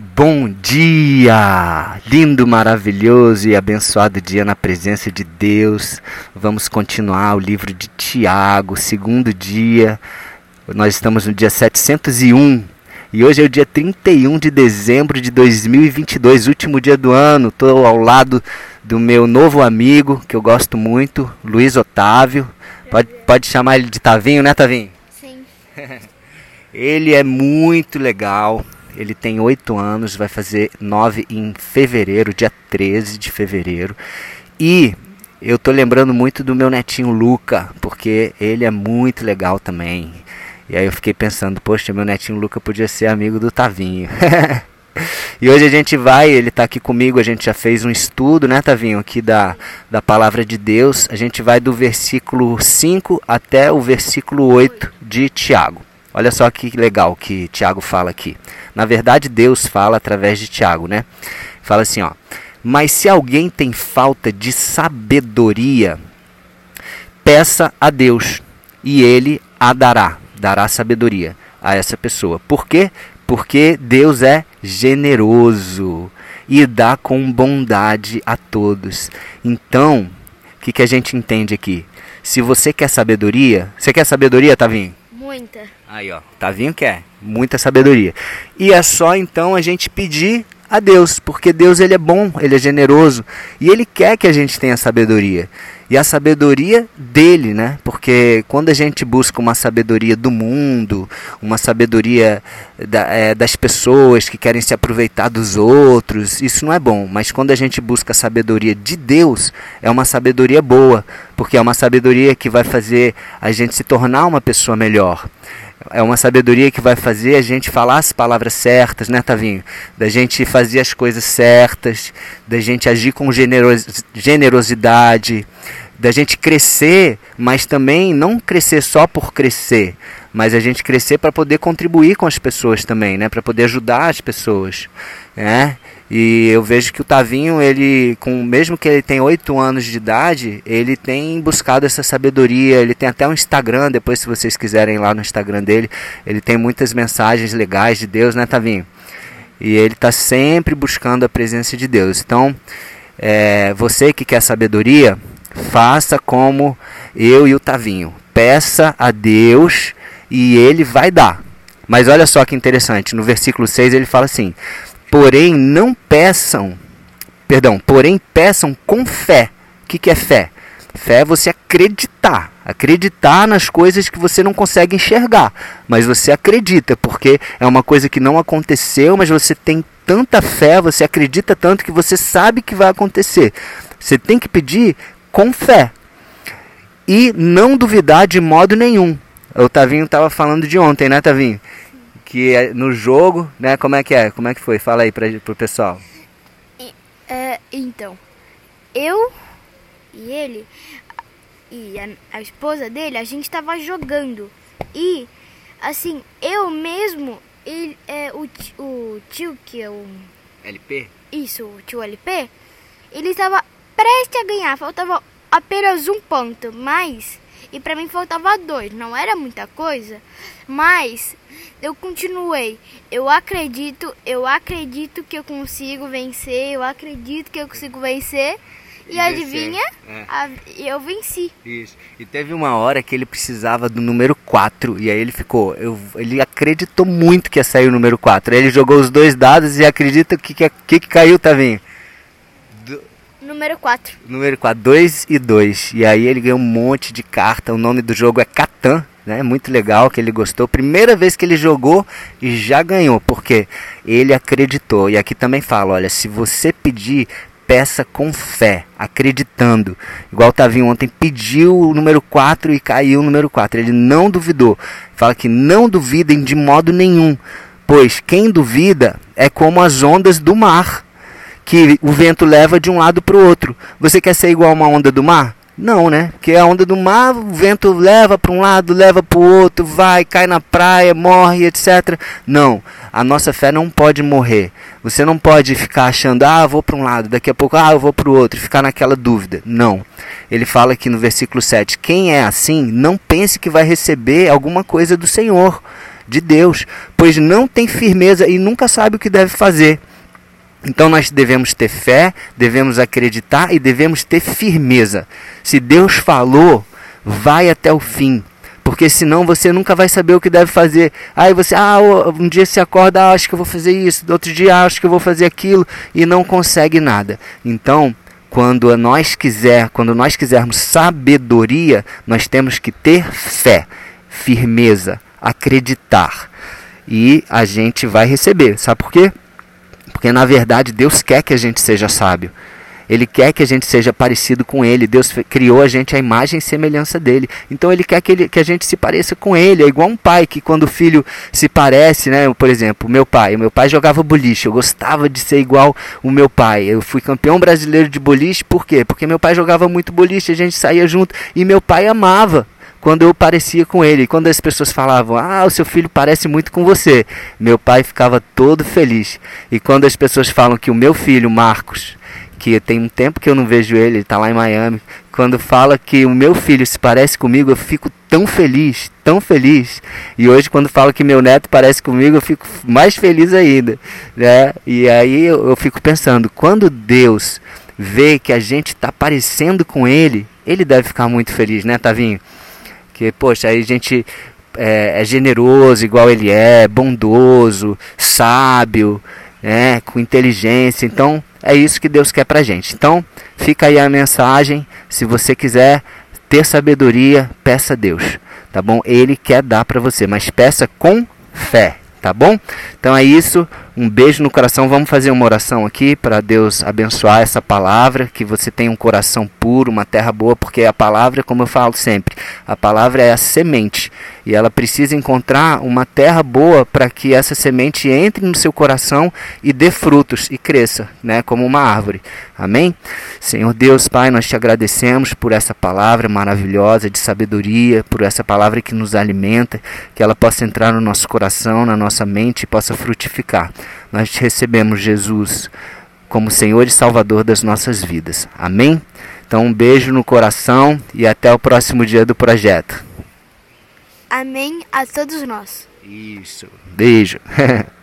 Bom dia! Lindo, maravilhoso e abençoado dia na presença de Deus. Vamos continuar o livro de Tiago, segundo dia. Nós estamos no dia 701 e hoje é o dia 31 de dezembro de 2022, último dia do ano. Estou ao lado do meu novo amigo, que eu gosto muito, Luiz Otávio. Pode, pode chamar ele de Tavinho, né, Tavinho? Sim. ele é muito legal ele tem oito anos, vai fazer nove em fevereiro, dia 13 de fevereiro. E eu tô lembrando muito do meu netinho Luca, porque ele é muito legal também. E aí eu fiquei pensando, poxa, meu netinho Luca podia ser amigo do Tavinho. e hoje a gente vai, ele está aqui comigo, a gente já fez um estudo, né, Tavinho, aqui da, da palavra de Deus. A gente vai do versículo 5 até o versículo 8 de Tiago. Olha só que legal que Tiago fala aqui. Na verdade, Deus fala através de Tiago, né? Fala assim, ó: "Mas se alguém tem falta de sabedoria, peça a Deus, e ele a dará, dará sabedoria a essa pessoa. Por quê? Porque Deus é generoso e dá com bondade a todos. Então, o que, que a gente entende aqui? Se você quer sabedoria, você quer sabedoria, Tavinho? Muita. Aí, ó, Tavinho quer, muita sabedoria. E é só então a gente pedir a Deus, porque Deus ele é bom, ele é generoso e ele quer que a gente tenha sabedoria. E a sabedoria dele, né? Porque quando a gente busca uma sabedoria do mundo, uma sabedoria da, é, das pessoas que querem se aproveitar dos outros, isso não é bom. Mas quando a gente busca a sabedoria de Deus, é uma sabedoria boa, porque é uma sabedoria que vai fazer a gente se tornar uma pessoa melhor é uma sabedoria que vai fazer a gente falar as palavras certas, né, Tavinho? Da gente fazer as coisas certas, da gente agir com generos, generosidade, da gente crescer, mas também não crescer só por crescer, mas a gente crescer para poder contribuir com as pessoas também, né, para poder ajudar as pessoas, né? E eu vejo que o Tavinho, ele, com mesmo que ele tenha 8 anos de idade, ele tem buscado essa sabedoria. Ele tem até um Instagram, depois se vocês quiserem ir lá no Instagram dele, ele tem muitas mensagens legais de Deus, né, Tavinho? E ele está sempre buscando a presença de Deus. Então, é, você que quer sabedoria, faça como eu e o Tavinho. Peça a Deus e ele vai dar. Mas olha só que interessante, no versículo 6 ele fala assim: Porém, não peçam, perdão, porém peçam com fé. O que, que é fé? Fé é você acreditar, acreditar nas coisas que você não consegue enxergar, mas você acredita, porque é uma coisa que não aconteceu, mas você tem tanta fé, você acredita tanto que você sabe que vai acontecer. Você tem que pedir com fé e não duvidar de modo nenhum. O Tavinho estava falando de ontem, né, Tavinho? que é no jogo, né? Como é que é? Como é que foi? Fala aí para pro pessoal. É, então, eu e ele e a, a esposa dele, a gente estava jogando e assim eu mesmo, ele, é, o, o tio que é o LP, isso, o tio LP, ele estava prestes a ganhar, faltava apenas um ponto, mas e para mim faltava dois, não era muita coisa, mas eu continuei. Eu acredito, eu acredito que eu consigo vencer, eu acredito que eu consigo vencer. E, e adivinha? É. A, eu venci. Isso. E teve uma hora que ele precisava do número 4. E aí ele ficou. Eu, ele acreditou muito que ia sair o número 4. Aí ele jogou os dois dados e acredita que que, que, que caiu, Tavinho? Número 4. Número 4, 2 e 2. E aí ele ganhou um monte de carta. O nome do jogo é Catan. Né? Muito legal que ele gostou. Primeira vez que ele jogou e já ganhou, porque ele acreditou. E aqui também fala: olha, se você pedir, peça com fé, acreditando. Igual o Tavinho ontem pediu o número 4 e caiu o número 4. Ele não duvidou. Fala que não duvidem de modo nenhum, pois quem duvida é como as ondas do mar que o vento leva de um lado para o outro. Você quer ser igual a uma onda do mar? Não, né? Porque a onda do mar, o vento leva para um lado, leva para o outro, vai, cai na praia, morre, etc. Não, a nossa fé não pode morrer. Você não pode ficar achando, ah, vou para um lado, daqui a pouco, ah, eu vou para o outro, ficar naquela dúvida. Não. Ele fala aqui no versículo 7: quem é assim, não pense que vai receber alguma coisa do Senhor. De Deus, pois não tem firmeza e nunca sabe o que deve fazer. Então nós devemos ter fé, devemos acreditar e devemos ter firmeza. Se Deus falou, vai até o fim. Porque senão você nunca vai saber o que deve fazer. Aí você, ah, um dia se acorda, ah, acho que eu vou fazer isso, outro dia ah, acho que eu vou fazer aquilo e não consegue nada. Então, quando nós quiser, quando nós quisermos sabedoria, nós temos que ter fé, firmeza, acreditar. E a gente vai receber. Sabe por quê? Porque na verdade Deus quer que a gente seja sábio. Ele quer que a gente seja parecido com Ele. Deus criou a gente à imagem e semelhança dele. Então Ele quer que, ele, que a gente se pareça com Ele. É igual um pai que quando o filho se parece, né? Por exemplo, meu pai. Meu pai jogava boliche. Eu gostava de ser igual o meu pai. Eu fui campeão brasileiro de boliche. Por quê? Porque meu pai jogava muito boliche. A gente saía junto. E meu pai amava quando eu parecia com ele. Quando as pessoas falavam, ah, o seu filho parece muito com você, meu pai ficava todo feliz. E quando as pessoas falam que o meu filho, Marcos, que tem um tempo que eu não vejo ele, ele está lá em Miami. Quando fala que o meu filho se parece comigo, eu fico tão feliz, tão feliz. E hoje, quando fala que meu neto parece comigo, eu fico mais feliz ainda. Né? E aí eu, eu fico pensando, quando Deus vê que a gente está parecendo com ele, ele deve ficar muito feliz, né, Tavinho? Que, poxa, aí a gente é, é generoso igual ele é, bondoso, sábio, né, com inteligência. Então, é isso que Deus quer pra gente. Então, fica aí a mensagem. Se você quiser ter sabedoria, peça a Deus, tá bom? Ele quer dar para você, mas peça com fé, tá bom? Então é isso. Um beijo no coração. Vamos fazer uma oração aqui para Deus abençoar essa palavra, que você tenha um coração puro, uma terra boa, porque a palavra, como eu falo sempre, a palavra é a semente e ela precisa encontrar uma terra boa para que essa semente entre no seu coração e dê frutos e cresça, né, como uma árvore. Amém? Senhor Deus, Pai, nós te agradecemos por essa palavra maravilhosa de sabedoria, por essa palavra que nos alimenta, que ela possa entrar no nosso coração, na nossa mente e possa frutificar. Nós te recebemos, Jesus, como Senhor e Salvador das nossas vidas. Amém? Então, um beijo no coração e até o próximo dia do projeto. Amém a todos nós. Isso. Beijo.